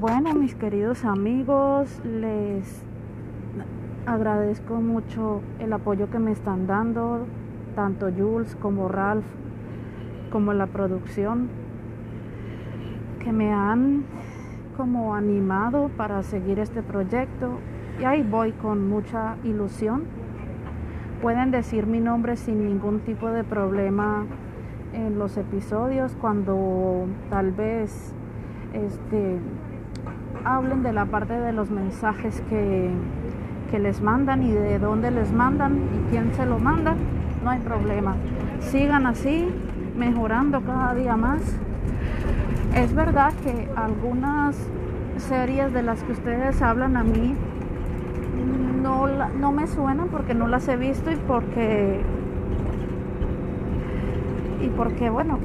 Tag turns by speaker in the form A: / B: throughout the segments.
A: Bueno, mis queridos amigos, les agradezco mucho el apoyo que me están dando, tanto Jules como Ralph, como la producción, que me han como animado para seguir este proyecto y ahí voy con mucha ilusión. Pueden decir mi nombre sin ningún tipo de problema en los episodios cuando tal vez este, hablen de la parte de los mensajes que, que les mandan y de dónde les mandan y quién se lo manda, no hay problema. Sigan así, mejorando cada día más. Es verdad que algunas series de las que ustedes hablan a mí no, no me suenan porque no las he visto y porque y porque bueno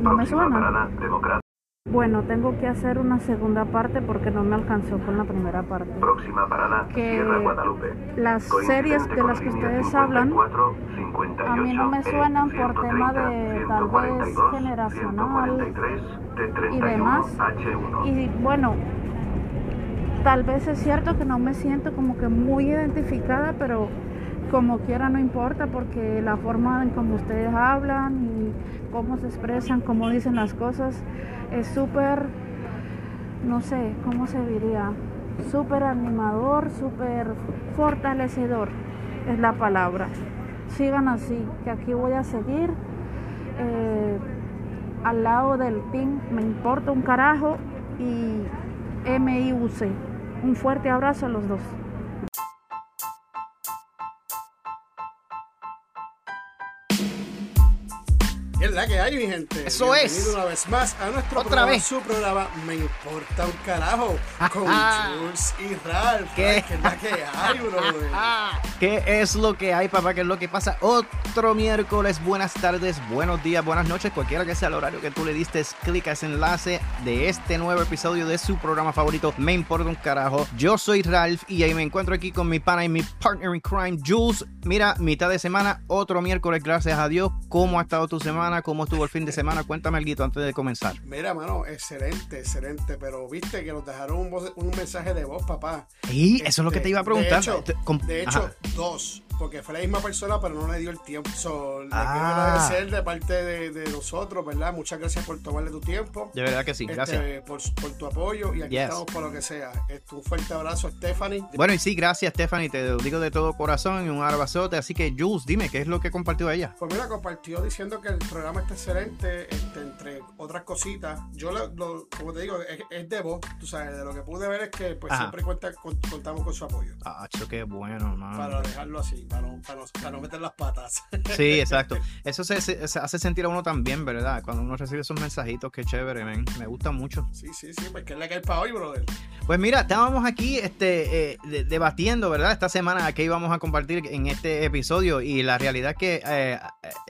A: no me suenan bueno tengo que hacer una segunda parte porque no me alcanzó con la primera parte.
B: Próxima parada,
A: que
B: Sierra Guadalupe.
A: las series de las que ustedes hablan a mí no me suenan por tema de tal vez generacional y demás. y bueno tal vez es cierto que no me siento como que muy identificada, pero como quiera no importa porque la forma en cómo ustedes hablan y cómo se expresan, cómo dicen las cosas es súper, no sé, ¿cómo se diría? Súper animador, súper fortalecedor es la palabra. Sigan así, que aquí voy a seguir. eh, al lado del team me importa un carajo y MIUC. Un fuerte abrazo a los dos.
C: La que hay, mi gente?
D: Eso es.
C: Bienvenido una vez más a nuestro
D: Otra
C: programa,
D: vez.
C: su programa Me Importa un Carajo con Jules y Ralph.
D: ¿Qué?
C: ¿Qué es la que hay, brother?
D: ¿Qué es lo que hay, papá? ¿Qué es lo que pasa? Otro miércoles, buenas tardes, buenos días, buenas noches, cualquiera que sea el horario que tú le diste, clic a ese enlace de este nuevo episodio de su programa favorito, Me Importa un Carajo. Yo soy Ralph y ahí me encuentro aquí con mi pana y mi partner in crime, Jules. Mira, mitad de semana, otro miércoles, gracias a Dios. ¿Cómo ha estado tu semana? ¿Cómo estuvo el fin de semana? Cuéntame algo antes de comenzar.
C: Mira, mano, excelente, excelente. Pero viste que nos dejaron un, voz- un mensaje de voz, papá.
D: Y eso es lo que
C: Este,
D: te iba a
C: de
D: preguntar.
C: hecho-
D: Te- com-
C: De hecho, dos. Porque fue la misma persona, pero no le dio el tiempo. So, le
D: Ah.
C: quiero agradecer de parte de, de nosotros, ¿verdad? Muchas gracias por tomarle tu tiempo.
D: de verdad que sí,
C: este,
D: gracias.
C: por, por tu apoyo y aquí
D: Yes.
C: estamos por lo que sea. Este, un fuerte abrazo, Stephanie.
D: Bueno, y sí, gracias, Stephanie. Te lo digo de todo corazón y un abrazote. Así que, Jules, dime, ¿qué es lo que compartió ella?
C: Pues mira, compartió diciendo que el programa está excelente, este, entre otras cositas. Yo, lo, lo- como te digo, es, es de voz, tú sabes, de lo que pude ver es que pues
D: Ajá.
C: siempre cuenta, con- contamos con su apoyo.
D: Ah, qué bueno, man.
C: Para dejarlo así, para no, para no, para no meter las patas.
D: Sí, exacto. Eso se, se- se hace sentir a uno también, ¿verdad? Cuando uno recibe esos mensajitos, qué chévere, man. Me gusta mucho.
C: Sí, sí, sí, pues que es la que hay para hoy, brother.
D: Pues mira, estábamos aquí este, eh, de- debatiendo, ¿verdad? Esta semana que íbamos a compartir en este episodio y la realidad es que eh,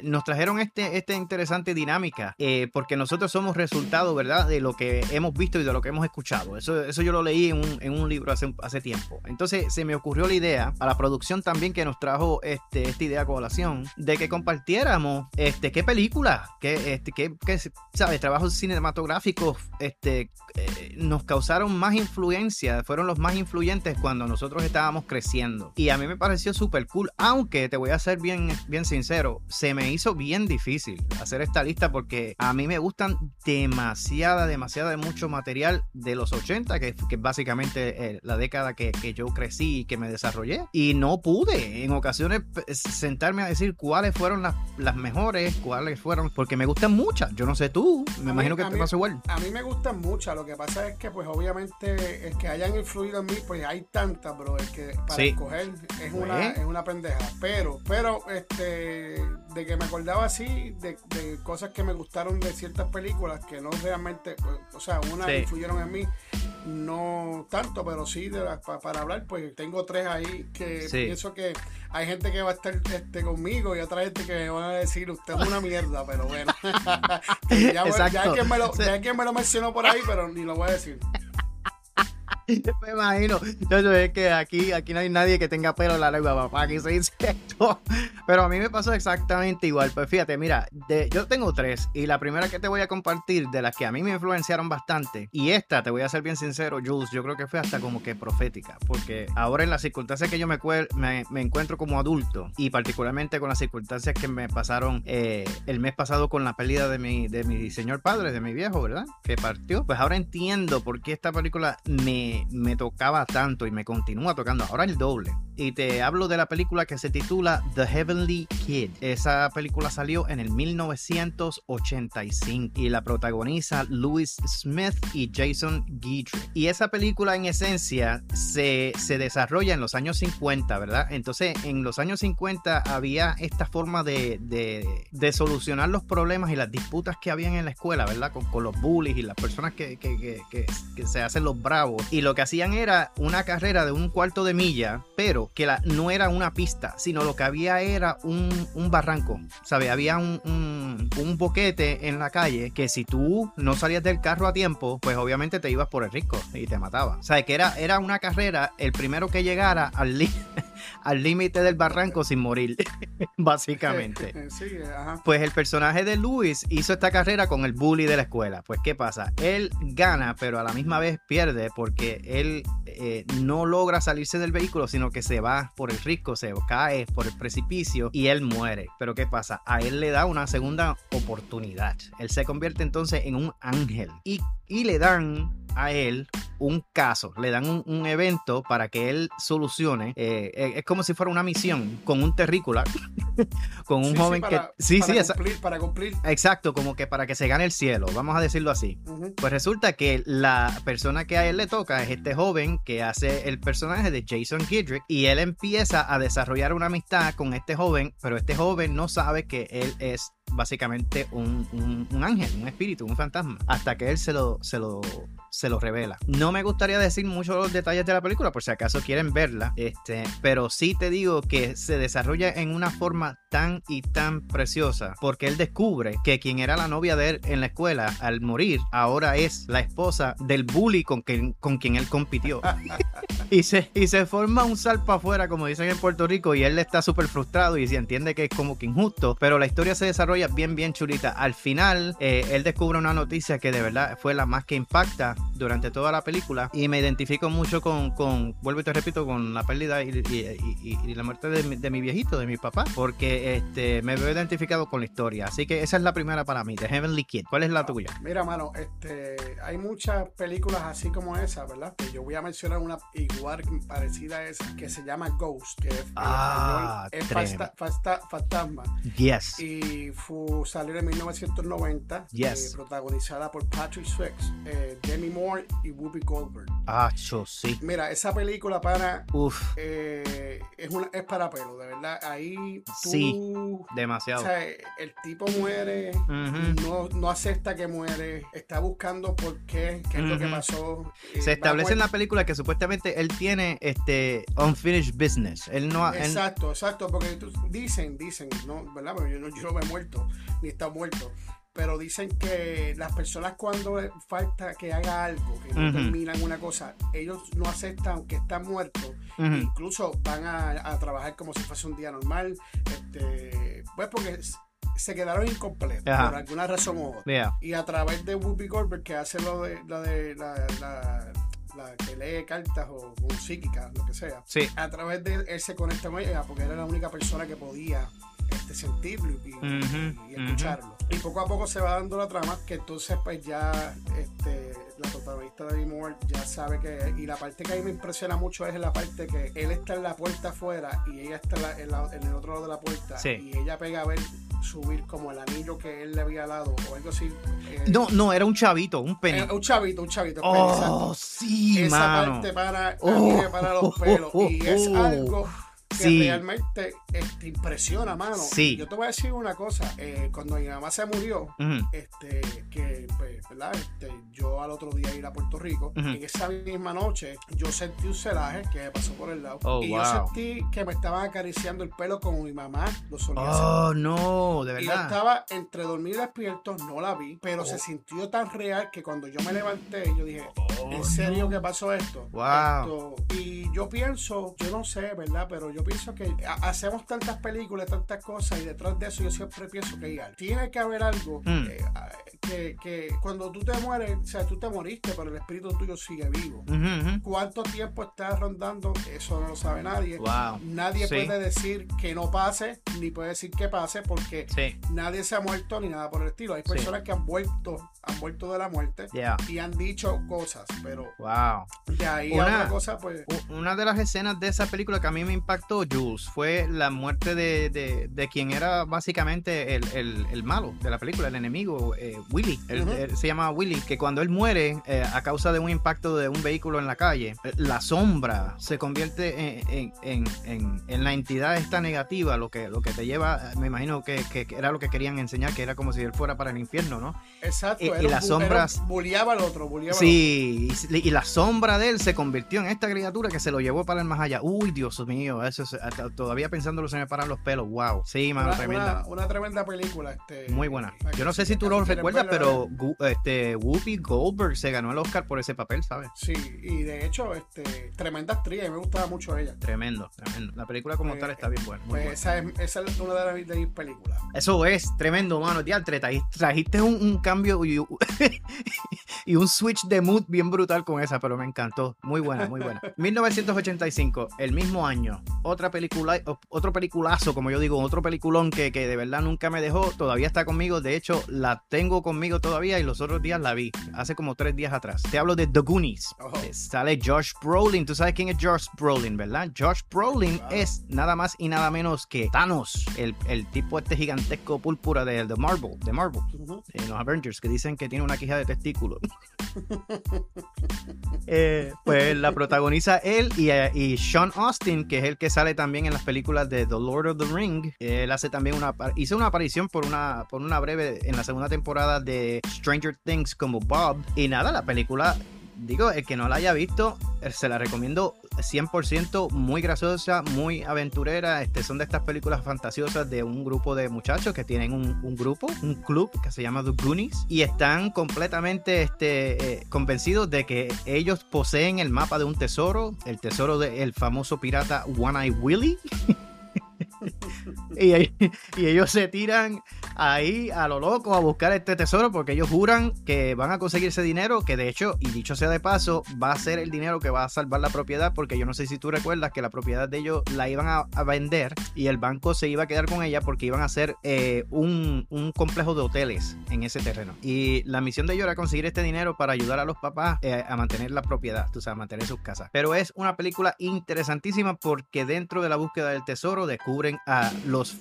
D: nos trajeron este, esta interesante dinámica eh, porque nosotros somos resultado, ¿verdad? De lo que hemos visto y de lo que hemos escuchado. Eso, eso yo lo leí en un, en un libro hace, hace tiempo. Entonces se me ocurrió la idea, a la producción también que nos trajo este, esta idea a colación, de que compartiéramos este, qué película, qué, este, qué, qué, ¿sabes? Trabajos cinematográficos este, eh, nos causaron más influencia, fueron los más influyentes cuando nosotros estábamos creciendo. Y a mí me pareció súper cool, aunque te voy a ser bien, bien sincero, se me hizo bien difícil hacer esta lista porque a mí me gustan demasiada, demasiada de mucho material de los 80, que, que es básicamente eh, la década que, que yo crecí y que me desarrollé. Y no pude en ocasiones sentarme a decir cuáles fueron las, las mejores, cuáles fueron, porque me gustan muchas. Yo no sé tú, me
C: mí-
D: imagino que te
C: mí-
D: pasó igual.
C: A mí me gustan muchas, lo que pasa es que pues obviamente el que hayan influido en mí, pues hay tantas, bro, el que para
D: Sí.
C: escoger es una,
D: Pues.
C: es una pendeja. Pero, pero, este, de que me acordaba así, de, de cosas que me gustaron de ciertas películas que no realmente, pues, o sea, unas
D: Sí.
C: influyeron en mí, no tanto, pero sí de pa- para hablar, pues tengo tres ahí que
D: Sí.
C: pienso que hay gente que va a estar este, conmigo y otra gente que me van a decir, usted es una mierda, pero bueno. Ya, ya hay quien me lo, ya hay quien me lo mencionó por ahí, pero ni lo voy a decir.
D: Me imagino. Yo es que aquí, aquí no hay nadie que tenga pelo en la lengua, papá. Aquí se dice esto. Pero a mí me pasó exactamente igual. Pues fíjate, mira, de, yo tengo tres. Y la primera que te voy a compartir, de las que a mí me influenciaron bastante. Y esta, te voy a ser bien sincero, Jules, yo creo que fue hasta como que profética. Porque ahora en las circunstancias que yo me, me, me encuentro como adulto, y particularmente con las circunstancias que me pasaron eh, el mes pasado con la pérdida de mi, de mi señor padre, de mi viejo, ¿verdad? Que partió. Pues ahora entiendo por qué esta película me me, tocaba tanto y me continúa tocando ahora el doble. Y te hablo de la película que se titula The Heavenly Kid. Esa película salió en el 1985 y la protagoniza Louis Smith y Jason Guidry. Y esa película en esencia se, se desarrolla en los años 50, ¿verdad? Entonces en los años 50 había esta forma de, de, de solucionar los problemas y las disputas que habían en la escuela, ¿verdad? Con, con los bullies y las personas que, que, que, que, se hacen los bravos. Y lo que hacían era una carrera de un cuarto de milla, pero que la, no era una pista, sino lo que había era un, un barranco, ¿sabes? Había un, un, boquete en la calle que si tú no salías del carro a tiempo, pues obviamente te ibas por el risco y te mataba. O que era, era una carrera, el primero que llegara al al límite del barranco sin morir, básicamente. Pues el personaje de Luis hizo esta carrera con el bully de la escuela. Pues ¿qué pasa? Él gana, pero a la misma vez pierde porque él eh, no logra salirse del vehículo, sino que se va por el risco, se cae por el precipicio y él muere. Pero ¿qué pasa? A él le da una segunda oportunidad. Él se convierte entonces en un ángel y, y le dan a él un caso, le dan un, evento para que él solucione. Eh, eh, es como si fuera una misión con un terrícola, con un joven que...
C: Sí, sí, cumplir, para cumplir.
D: Exacto, como que para que se gane el cielo, vamos a decirlo así. Pues resulta que la persona que a él le toca es este joven que hace el personaje de Jason Kidrick y él empieza a desarrollar una amistad con este joven, pero este joven no sabe que él es básicamente un, un, ángel, un espíritu, un fantasma, hasta que él se lo, se lo, se lo revela. No me gustaría decir muchos los detalles de la película, por si acaso quieren verla, este, pero sí te digo que se desarrolla en una forma tan y tan preciosa, porque él descubre que quien era la novia de él en la escuela al morir, ahora es la esposa del bully con quien, con quien él compitió. y, se, y se forma un salpa afuera, como dicen en Puerto Rico, y él está súper frustrado y se entiende que es como que injusto, pero la historia se desarrolla bien, bien chulita. Al final, eh, él descubre una noticia que de verdad fue la más que impacta durante toda la película y me identifico mucho con, con vuelvo y te repito, con la pérdida y, la muerte de mi, viejito, de mi papá, porque este, me veo identificado con la historia. Así que esa es la primera para mí, The Heavenly Kid. ¿Cuál es la tuya?
C: Mira, mano, este, hay muchas películas así como esa, ¿verdad? Que yo voy a mencionar una igual parecida a esa, que se llama Ghost, que es,
D: ah,
C: es fantasma.
D: Yes.
C: Y salió en 1990, eh, protagonizada por Patrick Swayze, eh, Demi Moore y Whoopi Goldberg.
D: Ah, yo sí.
C: Mira, esa película para eh, es, una, es para pelo, de verdad. Ahí tú,
D: sí, demasiado.
C: O sea, el tipo muere, no, no, acepta que muere, está buscando por qué, qué es lo que pasó.
D: Se establece en la película que supuestamente él tiene este unfinished business. Él no,
C: exacto, exacto, porque dicen, dicen, no, ¿verdad? Pero yo no, yo no me he muerto ni está muerto. Pero dicen que las personas cuando falta que haga algo, que no terminan una cosa, ellos no aceptan que están muertos, incluso van a, trabajar como si fuese un día normal, este, pues porque se quedaron incompletos por alguna razón u otra. Y a través de Whoopi Goldberg, que hace lo de, la de la, la, que lee cartas o, o psíquica, lo que sea,
D: sí.
C: a través de él se conecta con ella porque era la única persona que podía este, sentirlo y, escucharlo. Y poco a poco se va dando la trama que entonces pues ya este, la protagonista de Moore ya sabe que... Y la parte que a mí me impresiona mucho es la parte que él está en la puerta afuera y ella está en, el otro lado de la puerta y ella pega a ver subir como el anillo que él le había dado o algo así.
D: Eh, no, no, era un chavito, un penny.
C: un chavito, un chavito.
D: Oh, sí,
C: Esa parte para, oh, para los pelos. y es algo que realmente este, impresiona, mano.
D: Sí.
C: Yo te voy a decir una cosa. Eh, cuando mi mamá se murió, este, que, pues, ¿verdad? Este, yo al otro día ir a Puerto Rico, en esa misma noche, yo sentí un celaje que me pasó por el lado.
D: Oh,
C: y yo sentí que me estaban acariciando el pelo como mi mamá lo solía
D: Oh, no, de verdad.
C: Y yo estaba entre dormir y despierto, no la vi, pero se oh. sintió tan real que cuando yo me levanté, yo dije, oh, ¿en serio que pasó esto?
D: Wow.
C: Y yo pienso, yo no sé, ¿verdad? Pero yo pienso que hacemos tantas películas, tantas cosas, y detrás de eso yo siempre pienso que hay algo. Tiene que haber algo mm. que, que, cuando tú te mueres, o sea, tú te moriste, pero el espíritu tuyo sigue vivo. ¿Cuánto tiempo estás rondando? Eso no lo sabe nadie.
D: Wow.
C: Nadie puede decir que no pase, ni puede decir que pase, porque nadie se ha muerto ni nada por el estilo. Hay personas que han vuelto, han vuelto de la muerte y han dicho cosas, pero
D: wow.
C: de ahí una, otra cosa, pues.
D: Una de las escenas de esa película que a mí me impactó, Jules, fue la muerte de, de, de quien era básicamente el, el, el, malo de la película, el enemigo, eh, Willy. se llama Willy, que cuando él muere eh, a causa de un impacto de un vehículo en la calle, eh, la sombra se convierte en, en, en, en la entidad esta negativa, lo que, lo que te lleva, me imagino que, que, era lo que querían enseñar, que era como si él fuera para el infierno, ¿no?
C: Exacto.
D: Y, las sombras...
C: Buleaba al otro,
D: Sí, Y, la sombra de él se convirtió en esta criatura que se lo llevó para el más allá. Uy, Dios mío, eso todavía pensándolo se me paran los pelos. Wow. Sí, mano,
C: una,
D: tremenda.
C: Una, tremenda película. Este,
D: Muy buena. Yo no sé si tú lo recuerdas, pero este, Whoopi Goldberg se ganó el Oscar por ese papel, ¿sabes?
C: Sí, y de hecho, este, tremenda actriz, me gustaba mucho ella.
D: Tremendo, tremendo. La película como tal está bien buena.
C: Pues esa, es, esa es una de, mis películas.
D: Eso es tremendo, mano. Diantre, trajiste un, un cambio y, y, un switch de mood bien brutal con esa, pero me encantó. Muy buena, muy buena. 1985, el mismo año. Otra película, otro peliculazo, como yo digo, otro peliculón que, que de verdad nunca me dejó. Todavía está conmigo. De hecho, la tengo conmigo todavía y los otros días la vi. Hace como tres días atrás. Te hablo de The Goonies. Oh. Sale Josh Brolin. Tú sabes quién es Josh Brolin, ¿verdad? Josh Brolin es nada más y nada menos que Thanos, el, el tipo este gigantesco púrpura de, de Marvel, de Marvel, en los Avengers, que dicen que tiene una quija de testículo. Eh, pues la protagoniza él y, eh, y, Sean Austin, que es el que sale también en las películas de The Lord of the Ring. Él hace también una hizo una aparición por una por una breve en la segunda temporada de Stranger Things como Bob. Y nada, la película digo, el que no la haya visto, eh, se la recomiendo 100% muy graciosa, muy aventurera. Este, son de estas películas fantasiosas de un grupo de muchachos que tienen un, grupo, un club que se llama The Goonies y están completamente este, eh, convencidos de que ellos poseen el mapa de un tesoro, el tesoro del famoso pirata One Eye Willy. y, ellos se tiran ahí a lo loco a buscar este tesoro porque ellos juran que van a conseguir ese dinero, que de hecho, y dicho sea de paso, va a ser el dinero que va a salvar la propiedad, porque yo no sé si tú recuerdas que la propiedad de ellos la iban a, vender y el banco se iba a quedar con ella porque iban a hacer eh, un, complejo de hoteles en ese terreno. Y la misión de ellos era conseguir este dinero para ayudar a los papás eh, a mantener la propiedad, tú sabes, mantener sus casas. Pero es una película interesantísima porque dentro de la búsqueda del tesoro descubren a los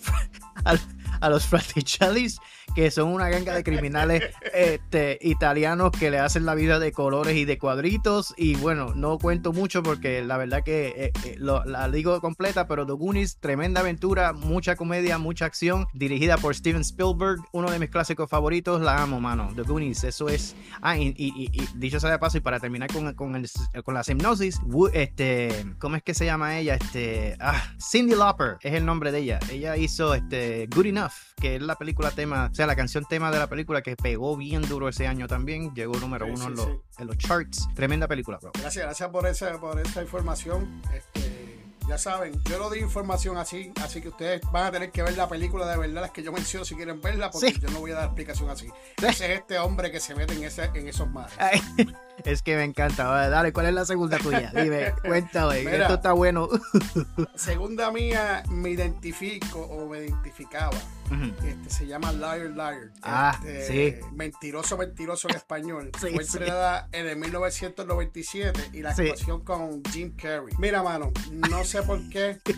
D: a, los Fraticellis, que son una ganga de criminales este, italianos que le hacen la vida de colores y de cuadritos. Y bueno, no cuento mucho porque la verdad que eh, eh, la digo completa, pero The Goonies, tremenda aventura, mucha comedia, mucha acción, dirigida por Steven Spielberg, uno de mis clásicos favoritos. La amo, mano. The Goonies, eso es. Ah, y, dicho sea de paso, y para terminar con, con, el, con la hipnosis, este, ¿cómo es que se llama ella? Este, ah, Cindy Lauper es el nombre de ella. Ella hizo este Good Enough, que es la película tema, o sea, la canción tema de la película que pegó bien duro ese año también, llegó número uno en, los, en, los, charts. Tremenda película, bro.
C: Gracias, gracias por esa, por esa información. Este, ya saben, yo no di información así, así que ustedes van a tener que ver la película de verdad, las que yo menciono si quieren verla, porque yo no voy a dar explicación así. Ese es este hombre que se mete en, ese, en esos mares.
D: Es que me encanta. Dale, ¿cuál es la segunda tuya? Dime, cuéntame. esto está bueno.
C: segunda mía, me identifico o me identificaba. este, se llama Liar Liar.
D: Ah,
C: este, Mentiroso, mentiroso en español. Fue estrenada en el 1997 y la actuación con Jim Carrey. Mira, mano, no sé por qué.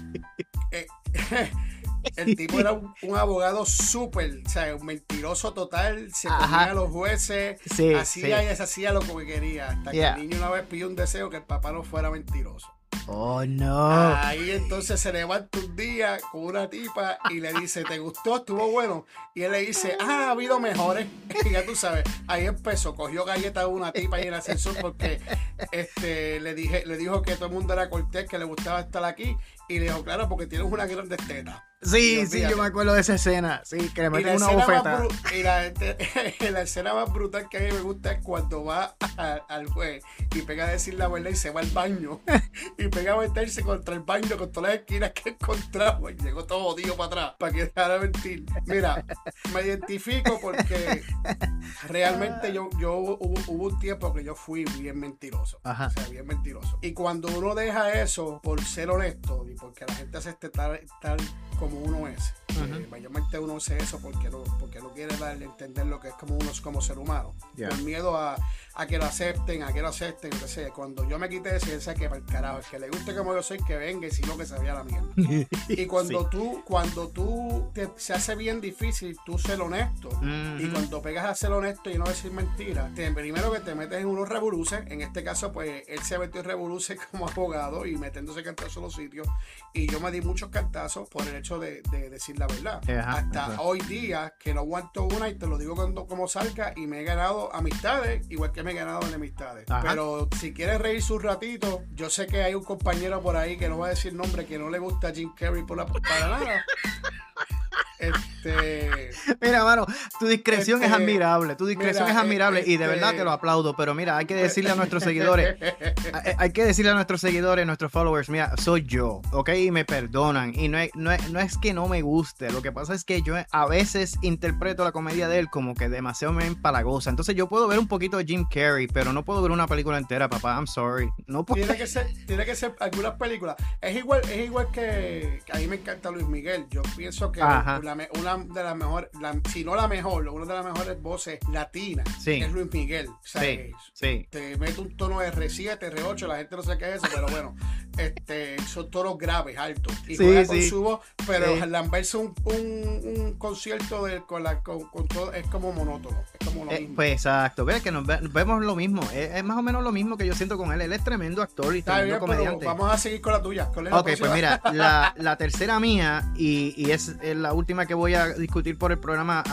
C: Eh, el tipo era un, abogado súper, o sea, un mentiroso total, se ponía a los jueces, hacía y deshacía lo que quería, hasta que el niño una vez pidió un deseo que el papá no fuera mentiroso.
D: Oh, no.
C: Ahí entonces se levanta un día con una tipa y le dice, ¿te gustó? ¿Estuvo bueno? Y él le dice, ah, ha habido mejores. Y ya tú sabes, ahí empezó, cogió galletas de una tipa y en el ascensor porque este, le, dije, le dijo que todo el mundo era cortés, que le gustaba estar aquí. Y le dijo, claro, porque tienes una gran teta.
D: Sí, sí, yo me acuerdo de esa escena. Sí, que le meten una bofeta.
C: Y la, la, escena más brutal que a mí me gusta es cuando va al juez y pega a decir la verdad y se va al baño. y pega a meterse contra el baño con todas las esquinas que encontraba. Y llegó todo odio para atrás, para que dejara mentir. Mira, me identifico porque realmente yo, yo hubo, un tiempo que yo fui bien mentiroso. Ajá. O sea, bien mentiroso. Y cuando uno deja eso por ser honesto y porque la gente hace tal, tal como uno es. Eh, mayormente uno hace eso porque no, porque no quiere darle entender lo que es como uno es como ser humano. Por miedo a, a, que lo acepten, a que lo acepten, sea. Cuando yo me quité ese, ese que para el carajo, el que le guste como yo soy, que venga y si no que se vaya la mierda. y cuando tú, cuando tú te, se hace bien difícil tú ser honesto, y cuando pegas a ser honesto y no decir mentiras, primero que te metes en unos revoluces, en este caso pues él se metió en revoluces como abogado y metiéndose cantazos en los sitios, y yo me di muchos cantazos por el hecho de, decir la verdad. Hasta hoy día, que no aguanto una y te lo digo cuando como salga, y me he ganado amistades, igual que me he ganado enemistades. Pero si quieres reírse un ratito, yo sé que hay un compañero por ahí que no va a decir nombre, que no le gusta Jim Carrey por la, para nada. Este.
D: Mira, mano, tu discreción es este, admirable. Tu discreción es admirable y de verdad te lo este aplaudo. Pero mira, hay que decirle a nuestros seguidores, hay, que decirle a nuestros seguidores, nuestros followers, mira, soy yo, ¿ok? Y me perdonan. Y no es, no, es, que no me guste. Lo que pasa es que yo a veces interpreto la comedia de él como que demasiado me empalagosa. Entonces yo puedo ver un poquito de Jim Carrey, pero no puedo ver una película entera, papá. I'm sorry. No puedo.
C: Tiene que ser, tiene que ser algunas películas. Es igual, es igual que, a mí me encanta Luis Miguel. Yo pienso que una de las mejores, si no la mejor, una de las mejores voces latinas es Luis Miguel. Te mete un tono de R7, R8, la gente no sabe qué es eso, pero bueno, este, son tonos graves, altos. Y juega con su voz, pero al verse un, un, concierto de, con, la, con, todo es como monótono. Es como lo
D: eh, mismo. Pues exacto, ves que nos, vemos lo mismo. Es, más o menos lo mismo que yo siento con él. Él es tremendo actor y tremendo comediante.
C: Vamos a seguir con la tuya.
D: ok, pues mira, la, la tercera mía, y, y es la última que voy a discutir por el programa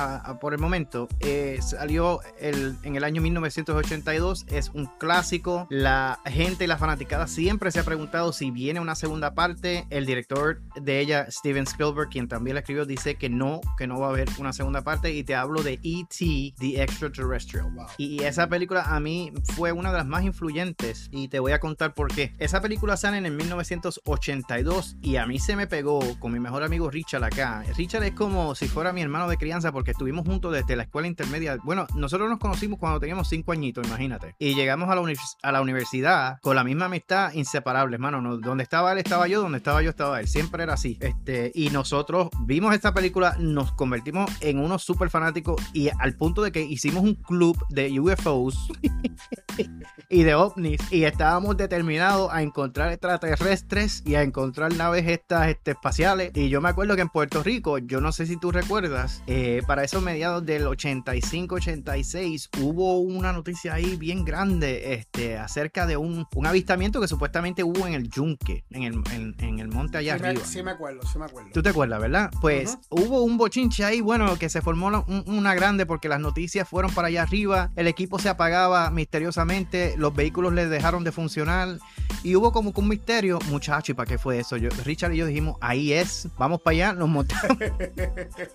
D: por el momento, eh, salió el, en el año 1982, es un clásico, la gente y la fanaticada siempre se ha preguntado si viene una segunda parte, el director de ella, Steven Spielberg, quien también la escribió, dice que no, que no va a haber una segunda parte y te hablo de E.T., The Extraterrestrial. Y esa película a mí fue una de las más influyentes y te voy a contar por qué. Esa película sale en el 1982 y a mí se me pegó con mi mejor amigo Richard acá. Richard es como si fuera mi hermano de crianza porque estuvimos juntos desde la escuela intermedia. Bueno, nosotros nos conocimos cuando teníamos cinco añitos, imagínate. Y llegamos a la, a la universidad con la misma amistad inseparable, hermano. donde estaba él, estaba yo, donde estaba yo, estaba él. Siempre era así. Este, y nosotros vimos esta película, nos convertimos en unos súper fanáticos y al punto de que hicimos un club de UFOs y de ovnis y estábamos determinados a encontrar extraterrestres y a encontrar naves estas este, espaciales. Y yo me acuerdo que en Puerto Rico, yo no sé si tú recuerdas, eh, para esos mediados del 85-86 hubo una noticia ahí bien grande este, acerca de un, un, avistamiento que supuestamente hubo en el Yunque, en el, en, el monte allá arriba.
C: sí me acuerdo, sí me acuerdo.
D: ¿Tú te acuerdas, verdad? Pues hubo un bochinche ahí, bueno, que se formó una grande porque las noticias fueron para allá arriba, el equipo se apagaba misteriosamente, los vehículos les dejaron de funcionar y hubo como que un misterio, muchacho, ¿y para qué fue eso? Yo, Richard y yo dijimos, ahí es, vamos para allá, nos montamos.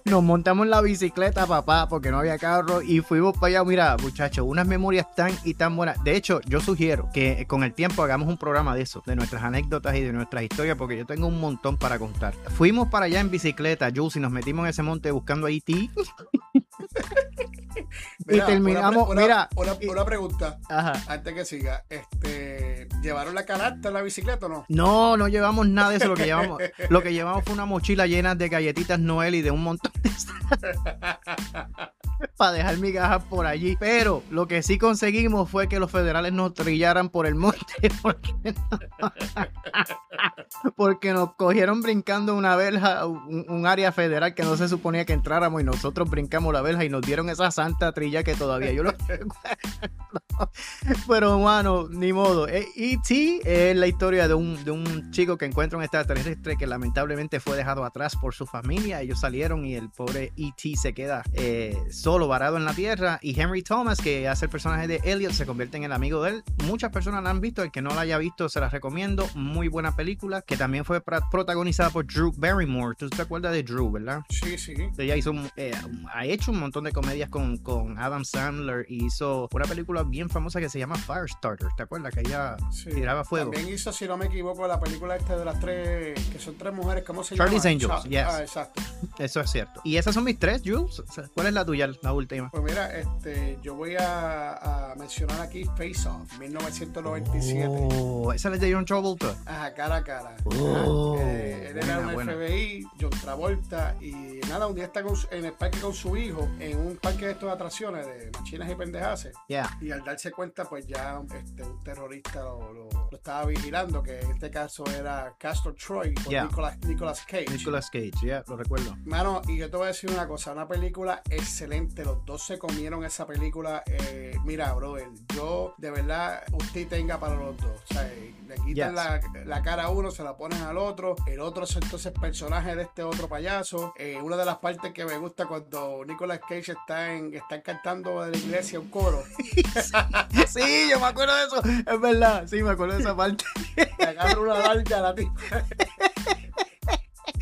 D: nos montamos en la bicicleta, papá, porque no había carro y fuimos para allá. Mira, muchachos, unas memorias tan y tan buenas. De hecho, yo sugiero que con el tiempo hagamos un programa de eso, de nuestras anécdotas y de nuestras historias, porque yo tengo un montón para contar. Fuimos para allá en bicicleta, Jules, y nos metimos en ese monte buscando a E.T. y terminamos, mira.
C: Una, pregunta, antes que siga. Este, ¿Llevaron la canasta en la bicicleta o no?
D: No, no llevamos nada de eso. Lo que llevamos, lo que llevamos fue una mochila llena de galletitas Noel y de un montón de para dejar migajas por allí. Pero lo que sí conseguimos fue que los federales nos trillaran por el monte porque, porque nos cogieron brincando una verja, un, un, área federal que no se suponía que entráramos y nosotros brincamos la verja y nos dieron esa santa trilla que todavía yo lo recuerdo. Pero bueno, ni modo. E.T. es la historia de un, de un chico que encuentra un extraterrestre que lamentablemente fue dejado atrás por su familia. Ellos salieron y el pobre E.T. se queda eh, solo varado en la tierra. Y Henry Thomas, que hace el personaje de Elliot, se convierte en el amigo de él. Muchas personas la han visto. El que no la haya visto, se la recomiendo. Muy buena película que también fue protagonizada por Drew Barrymore. ¿Tú te acuerdas de Drew, verdad?
C: Sí, sí.
D: Ella hizo, eh, ha hecho un montón de comedias con, con Adam Sandler y hizo una película bien famosa que se llama Firestarter. ¿Te acuerdas? Que ella tiraba fuego.
C: También hizo, si no me equivoco, la película esta de las tres, que son tres mujeres, ¿cómo se
D: Charlie's
C: llama?
D: Angels, yes.
C: Ah, exacto.
D: Eso es cierto. Y esas son mis tres, Jules. ¿Cuál es la tuya, la última?
C: Pues mira, este, yo voy a, a mencionar aquí Face Off, 1997.
D: Oh, esa es de John Travolta.
C: Ajá, cara a cara.
D: Oh,
C: Eh, él era
D: buena,
C: un
D: buena.
C: FBI, John Travolta, y nada, un día está con en el parque con su hijo, en un parque de estos de atracciones de machinas y pendejaces.
D: Yeah.
C: Y al darse cuenta, pues ya este, un terrorista lo, lo- lo estaba vigilando, que en este caso era Castor Troy por
D: Yeah.
C: Nicolas, Nicolas Cage.
D: Nicolas Cage, ya, lo recuerdo.
C: Mano, y yo te voy a decir una cosa, una película excelente, los dos se comieron esa película, eh, mira, brother, yo de verdad, usted tenga para los dos, o sea, le quitan
D: Yes.
C: la, la cara a uno, se la ponen al otro, el otro es entonces personaje de este otro payaso, Eh, una de las partes que me gusta cuando Nicolas Cage está en, están cantando de la iglesia un coro,
D: Sí, yo me acuerdo de eso. Es verdad, sí, me acuerdo de esa parte.
C: le agarra una larga a la tipa.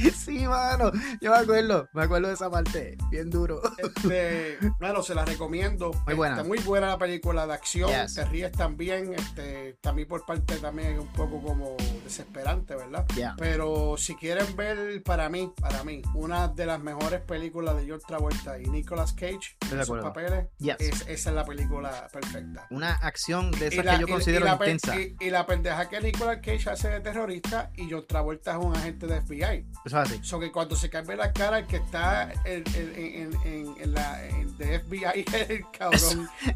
D: Sí, mano, yo me acuerdo, me acuerdo de esa parte, bien duro.
C: Este, bueno, se la recomiendo.
D: Muy buena.
C: Está muy buena la película de acción.
D: Yes.
C: Te ríes también. Este, también por parte también es un poco como desesperante, ¿verdad?
D: Ya.
C: Pero si quieren ver para mí, para mí, una de las mejores películas de George Travolta y Nicolas Cage en sus
D: acuerdo.
C: papeles,
D: Yes.
C: es- esa es la película perfecta.
D: Una acción de esas
C: la,
D: que yo considero
C: y la
D: intensa.
C: y- y la pendeja que Nicolas Cage hace de terrorista y John Travolta es un agente de FBI.
D: Eso es así.
C: So que cuando se cambia la cara, el que está en, en, en, en- en la de FBI es el cabrón
D: Eso es así.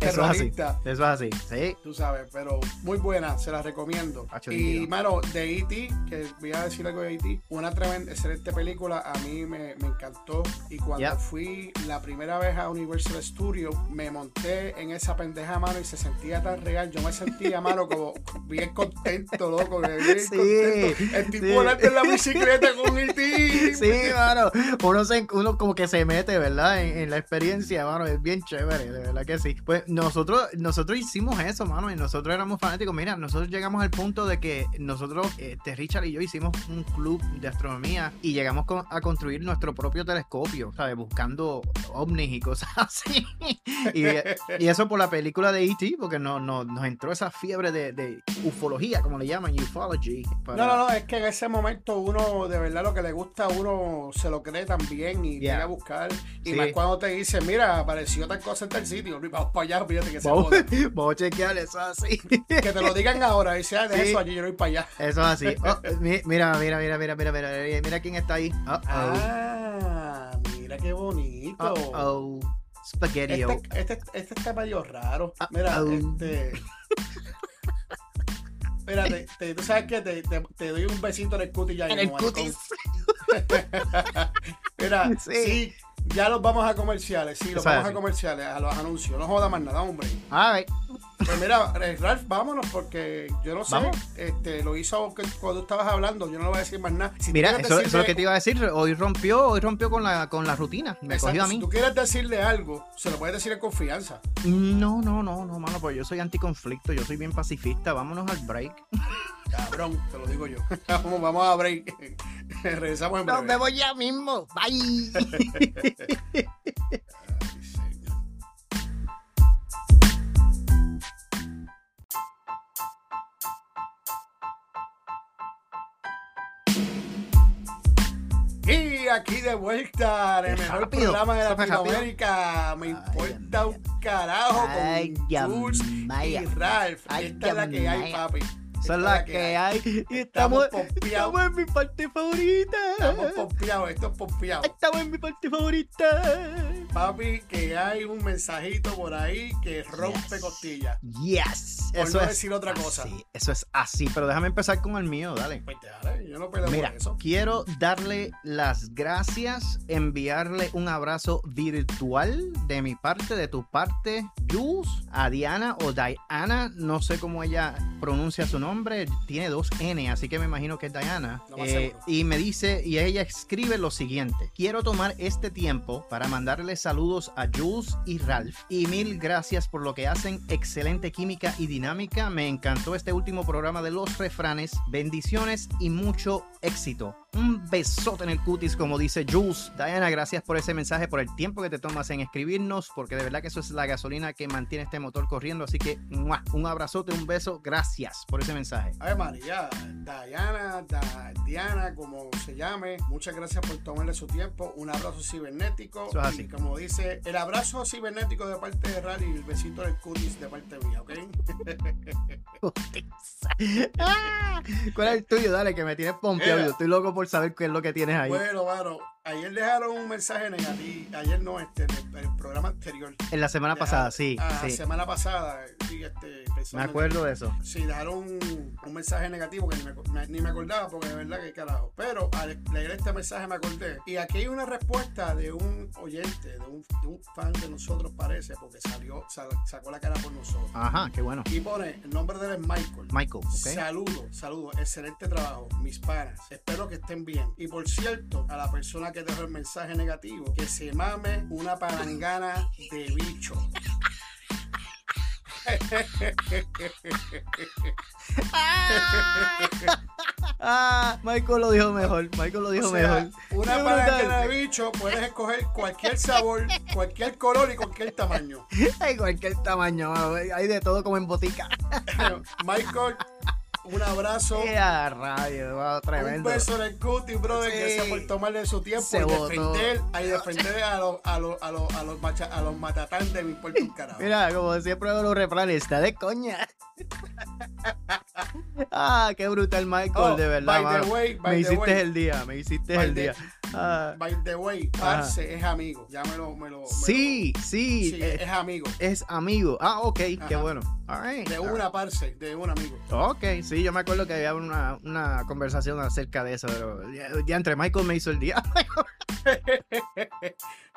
C: terrorista.
D: Eso es así. Sí.
C: Tú sabes, pero muy buena, se la recomiendo.
D: Hacho,
C: y mano, de E.T., que voy a decir algo de E.T., una tremenda, excelente película, a mí me, me encantó. Y cuando fui la primera vez a Universal Studios, me monté en esa pendeja mano y se sentía tan real. Yo me sentía, mano, como bien contento, loco, bien
D: Sí,
C: contento. El tipo
D: sí.
C: en la bicicleta con E.T.
D: Sí, mano. Uno, se, uno como que se mete, ¿verdad? En, en la experiencia, mano. Es bien chévere, de verdad que sí. Pues nosotros, nosotros hicimos eso, mano. Y nosotros éramos fanáticos. Mira, nosotros llegamos al punto de que nosotros, este, Richard y yo, hicimos un club de astronomía y llegamos con- a construir nuestro propio telescopio, ¿sabes? Buscando ovnis y cosas así. y, y eso por la película de E.T., porque no, no- nos entró esa fiebre de, de ufología, como le llaman, ufology. para-
C: No, no, no, es que en ese momento uno, de verdad, lo que le gusta a uno se lo cree también y
D: Yeah.
C: llega a buscar. Y
D: Sí.
C: más cuando te dicen, mira, apareció tal cosa en tal sitio, y vamos para allá, fíjate que se
D: Vamos,
C: joda.
D: vamos a chequear eso así.
C: Que te lo digan ahora, dice, ah, de
D: Sí.
C: eso allí yo no voy para allá.
D: Eso es así. Oh, mi- mira, mira, mira, mira, mira, mira, mira, mira quién está ahí. Uh oh.
C: Ah, mira qué bonito.
D: Uh oh. Spaghetti.
C: Este, este, este está medio raro. Mira,
D: Uh-oh.
C: este. Espérate, te- tú sabes que te, te, te doy un besito en el cutis ya
D: En el cutis.
C: Mira,
D: Sí.
C: sí. Ya los vamos a comerciales, sí, los
D: Eso
C: vamos a comerciales, a los anuncios. No joda más nada, hombre.
D: All right.
C: Pues mira, eh, Ralph, vámonos, porque yo no sé,
D: Vamos.
C: este, lo hizo que- cuando tú estabas hablando, yo no le voy a decir más nada. Si
D: Mira, eso, eso es lo que te iba a decir. Hoy rompió, hoy rompió con la, con la rutina. Me
C: Exacto,
D: cogió a
C: Si
D: mí.
C: tú quieres decirle algo, se lo puedes decir en confianza.
D: No, no, no, no, mano, pues yo soy anticonflicto, yo soy bien pacifista. Vámonos al break.
C: Cabrón, te lo digo yo. vamos, vamos a break. Regresamos en breve.
D: Nos vemos ya mismo. Bye.
C: Y aquí de vuelta, en el mejor
D: Rápido,
C: programa de. Latinoamérica. Me importa un carajo
D: Ay,
C: con Jules y Ralph.
D: Ay,
C: Esta es la que hay, papi.
D: Esa es la que hay. Y
C: Estamos
D: estamos, estamos en mi parte favorita.
C: Estamos pompeados, esto es pompeado.
D: Estamos en mi parte favorita.
C: Papi, que hay un mensajito por ahí que rompe costillas.
D: Yes.
C: Por
D: eso
C: no
D: es
C: decir otra
D: así,
C: cosa.
D: Eso es así. Pero déjame empezar con el mío, dale.
C: Pues dale, yo no peleo
D: Mira,
C: eso.
D: quiero darle las gracias, enviarle un abrazo virtual de mi parte, de tu parte, Jules, a Diana o Diana, no sé cómo ella pronuncia su nombre, tiene dos N, así que me imagino que es Diana. Eh, y me dice, y ella escribe lo siguiente, quiero tomar este tiempo para mandarle saludos a Jules y Ralph, y mil gracias por lo que hacen, excelente química y dinámica, me encantó este último programa de los refranes, bendiciones y mucho éxito. Un besote en el cutis, como dice Jules. Diana, gracias por ese mensaje, por el tiempo que te tomas en escribirnos, porque de verdad que eso es la gasolina que mantiene este motor corriendo. Así que ¡mua! un abrazote, un beso. Gracias por ese mensaje.
C: Ay, María, Diana, Da- Diana, como se llame, muchas gracias por tomarle su tiempo. Un abrazo cibernético.
D: Eso es así.
C: Y como dice, el abrazo cibernético de parte de Rally y el besito del cutis de parte mía, ¿ok?
D: Ah, ¿Cuál es el tuyo? Dale, que me tienes pompeado. Yo estoy loco por saber qué es lo que tienes ahí.
C: Bueno, mano, ayer dejaron un mensaje negativo. Ayer no, este, el, el programa anterior.
D: En la semana
C: Dejaron-
D: pasada, sí,
C: ah,
D: sí.
C: semana pasada, este,
D: Me acuerdo de eso.
C: Sí, dejaron un, un mensaje negativo que ni me, me- ni me acordaba porque de verdad que carajo. Pero al leer este mensaje me acordé. Y aquí hay una respuesta de un oyente, de un, de un fan de nosotros parece, porque salió, sal- sacó la cara por nosotros.
D: Ajá, qué bueno.
C: Y pone, el nombre de él es Michael.
D: Michael, ¿ok?
C: Saludos, saludos, excelente trabajo, mis panas. Espero que estén bien. Y por cierto, a la persona que dejó el mensaje negativo, que se mame una palangana de bicho.
D: Ah, Michael lo dijo mejor. Michael lo dijo
C: O sea,
D: mejor.
C: Una palangana de bicho, puedes escoger cualquier sabor, cualquier color y cualquier tamaño.
D: Hay cualquier tamaño, mano. hay de todo como en botica.
C: Michael, un abrazo.
D: ¡Qué a rayo! wow,
C: Un
D: tremendo.
C: beso en el cutie, brother.
D: Sí.
C: Gracias por tomarle su tiempo
D: Se
C: y defender, a defender a los, a los, a los, a los, macha- a los matatán de mi puerto carajo.
D: Mira, como siempre hago los refranes, está de coña. ah, qué brutal, Michael,
C: Oh,
D: de verdad.
C: by the
D: mano.
C: way, by
D: me
C: the
D: hiciste
C: way.
D: el día, me hiciste
C: By
D: el
C: the-
D: día. Ah,
C: By the way, Parce es amigo. Ya me lo. Me lo me
D: sí,
C: lo-
D: sí,
C: sí,
D: eh,
C: es amigo.
D: es amigo. Ah, ok, qué bueno. All right,
C: De
D: all right.
C: una parce, de un amigo.
D: Ok, sí, yo me acuerdo que había una, una conversación acerca de eso, pero ya, ya entre Michael me hizo el día.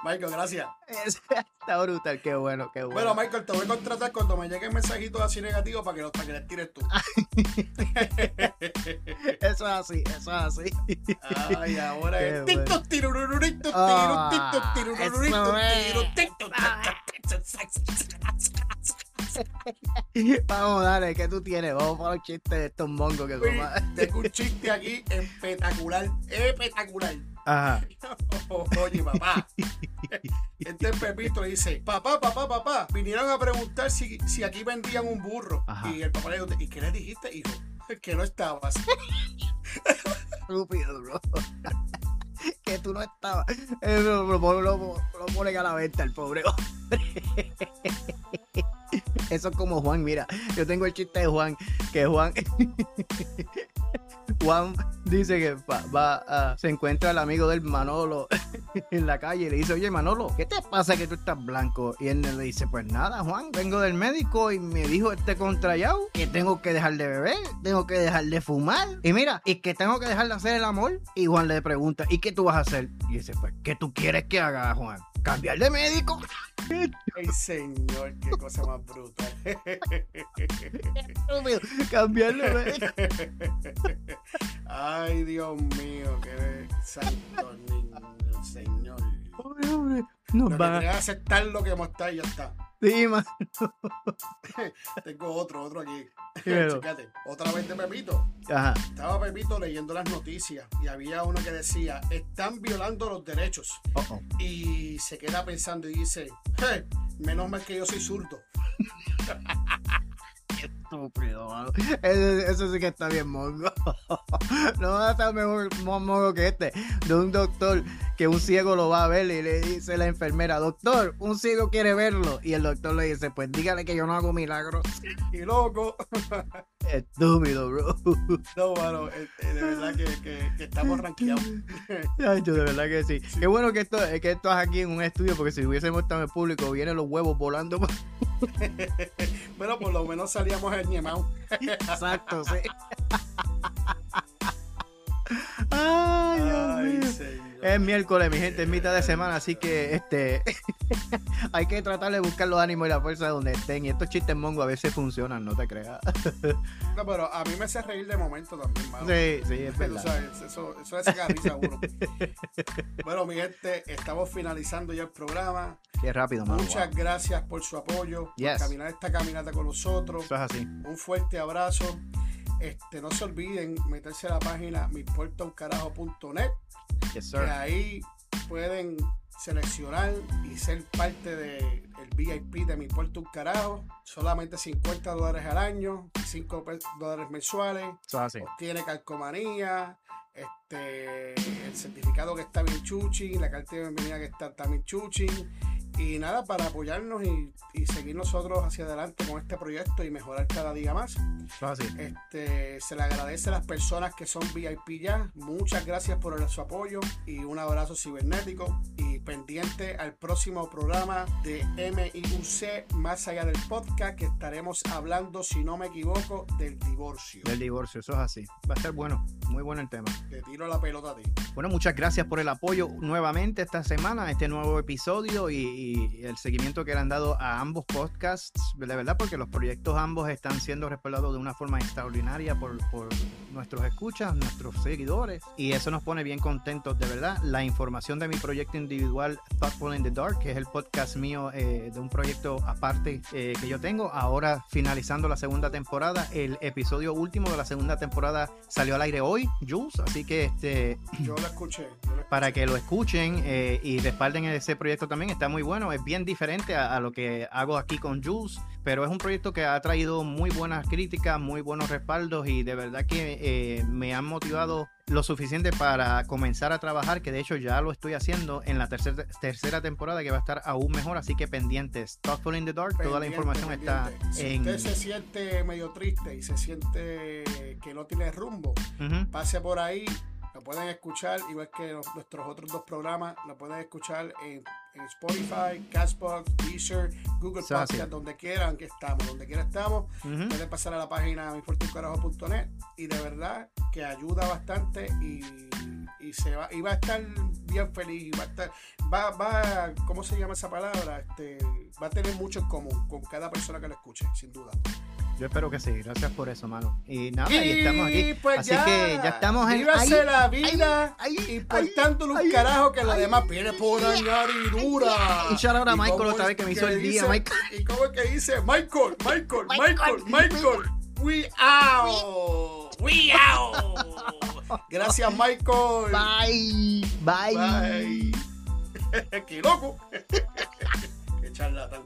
C: Michael, gracias.
D: Está brutal, qué bueno, qué bueno.
C: Bueno, Michael, te voy a contratar cuando me llegue mensajitos así negativos para que, los, que les tires tú.
D: Eso es así, eso es así.
C: Ay, ahora es.
D: bueno.
C: Tiro,
D: Ah,
C: tito, tirurururito,
D: eso es.
C: tiro, tito,
D: Vamos, dale, ¿qué tú tienes? Vamos para los chistes de estos mongos que son más-
C: Tengo un chiste aquí espectacular, espectacular.
D: Ajá.
C: Oye, papá. Este Pepito le dice, papá, papá, papá, vinieron a preguntar si, si aquí vendían un burro.
D: Ajá.
C: Y el papá le dijo, ¿y qué le dijiste, hijo? Que no estabas.
D: Estúpido, bro. que tú no estabas. Eh, lo, lo, lo, lo- lo ponen a la venta el pobre hombre. Eso es como Juan, mira, yo tengo el chiste de Juan, que Juan, Juan dice que va, ah, se encuentra el amigo del Manolo en la calle y le dice, oye Manolo, ¿qué te pasa que tú estás blanco? Y él le dice, pues nada Juan, vengo del médico y me dijo este contrayado que tengo que dejar de beber, tengo que dejar de fumar y mira, y que tengo que dejar de hacer el amor. Y Juan le pregunta, ¿y qué tú vas a hacer? Y dice, pues, ¿qué tú quieres que haga Juan? ¿Cambiar de médico?
C: Ay, señor, qué cosa más bruta.
D: Estúpido, Cambiar de médico.
C: Ay, Dios mío, qué santo niño, señor.
D: Nos
C: que
D: van a...
C: aceptar lo que está y ya está.
D: Sí.
C: Tengo otro, otro aquí. Chécate. Otra vez de Pepito.
D: Ajá.
C: Estaba Pepito leyendo las noticias y había uno que decía, están violando los derechos.
D: Oh.
C: Y se queda pensando y dice, "Je, menos mal que yo soy zurdo.
D: estúpido, mano. Eso, eso, sí que está bien mongo. No va a estar mejor mongo que este. De un doctor que un ciego lo va a ver y le dice a la enfermera, doctor, un ciego quiere verlo. Y el doctor le dice, pues dígale que yo no hago milagros.
C: Y loco.
D: Estúpido, bro.
C: No, mano, eh, de verdad que, que, que estamos rankeados.
D: Ay, de verdad que sí. sí. Qué bueno que esto, que esto es aquí en un estudio, porque si hubiésemos estado en el público, vienen los huevos volando.
C: bueno, por lo menos salíamos el ñemao.
D: Exacto, sí. Ay, Dios Ay, mío. Es miércoles, mi gente, es mitad de semana, así que este hay que tratar de buscar los ánimos y la fuerza donde estén. Y estos chistes mongo a veces funcionan, no te creas.
C: No, pero a mí me hace reír de momento también, mano.
D: Sí, sí, es verdad.
C: Sea, eso, eso es risa uno. bueno, mi gente, estamos finalizando ya el programa.
D: Qué rápido, mano.
C: Muchas wow. gracias por su apoyo,
D: yes.
C: por caminar esta caminata con nosotros.
D: Eso es así.
C: Un fuerte abrazo. Este, no se olviden meterse a la página miportauncarajo.net
D: yes,
C: que ahí pueden seleccionar y ser parte del de VIP de Mi Puerto Un Carajo. Solamente 50 dólares al año, 5 dólares mensuales.
D: Así.
C: Tiene calcomanía, este, el certificado que está bien chuchi, la carta de bienvenida que está también chuchi. Y nada, para apoyarnos y, y, seguir nosotros hacia adelante con este proyecto y mejorar cada día más.
D: Así.
C: Este, se le agradece a las personas que son VIP ya. Muchas gracias por el, su apoyo y un abrazo cibernético. Y pendiente al próximo programa de MIUC, más allá del podcast, que estaremos hablando, si no me equivoco, del divorcio.
D: Del divorcio, eso es así. Va a estar bueno, muy bueno el tema.
C: Te tiro la pelota a ti.
D: Bueno, muchas gracias por el apoyo nuevamente esta semana, este nuevo episodio y y el seguimiento que le han dado a ambos podcasts, de verdad, porque los proyectos ambos están siendo respaldados de una forma extraordinaria por, por, nuestros escuchas, nuestros seguidores, y eso nos pone bien contentos, de verdad. La información de mi proyecto individual, Thoughtful in the Dark, que es el podcast mío eh, de un proyecto aparte eh, que yo tengo, ahora finalizando la segunda temporada, el episodio último de la segunda temporada salió al aire hoy, Jules, así que este...
C: Yo lo escuché. Yo lo escuché.
D: Para que lo escuchen eh, y respalden ese proyecto también, está muy bueno es bien diferente a, a, lo que hago aquí con Jules, pero es un proyecto que ha traído muy buenas críticas, muy buenos respaldos y de verdad que eh, me han motivado lo suficiente para comenzar a trabajar, que de hecho ya lo estoy haciendo en la tercera, tercera temporada que va a estar aún mejor, así que pendientes. Thoughtful in the Dark, pendiente, toda la información
C: pendiente.
D: está
C: si
D: en...
C: usted se siente medio triste y se siente que no tiene rumbo, uh -huh. pase por ahí, lo pueden escuchar, igual que los, nuestros otros dos programas, lo pueden escuchar en, en Spotify, Castbox, Deezer, Google
D: So,
C: Podcast, donde quieran que estamos, donde quiera estamos. Pueden pasar a la página mifortuncarajo.net y de verdad que ayuda bastante y, y se va, y va a estar bien feliz, y va a estar, va, va, ¿cómo se llama esa palabra? Este, va a tener mucho en común con cada persona que lo escuche, sin duda.
D: Yo espero que sí, gracias por eso, mano. Y nada, y, estamos aquí.
C: Pues
D: Así
C: ya,
D: que ya estamos en.
C: Vívase
D: ahí,
C: la vida
D: ahí, ahí,
C: importándole un
D: ahí,
C: carajo que
D: ahí,
C: demás viene por añadidura.
D: Y shout out a
C: ¿Y
D: Michael otra vez que me hizo el día, Michael.
C: ¿Y cómo es que dice? Michael, Michael, Michael,
D: Michael.
C: Michael. We out. We out. Gracias, Michael.
D: Bye. Bye.
C: Bye. Qué loco. Qué charlatán.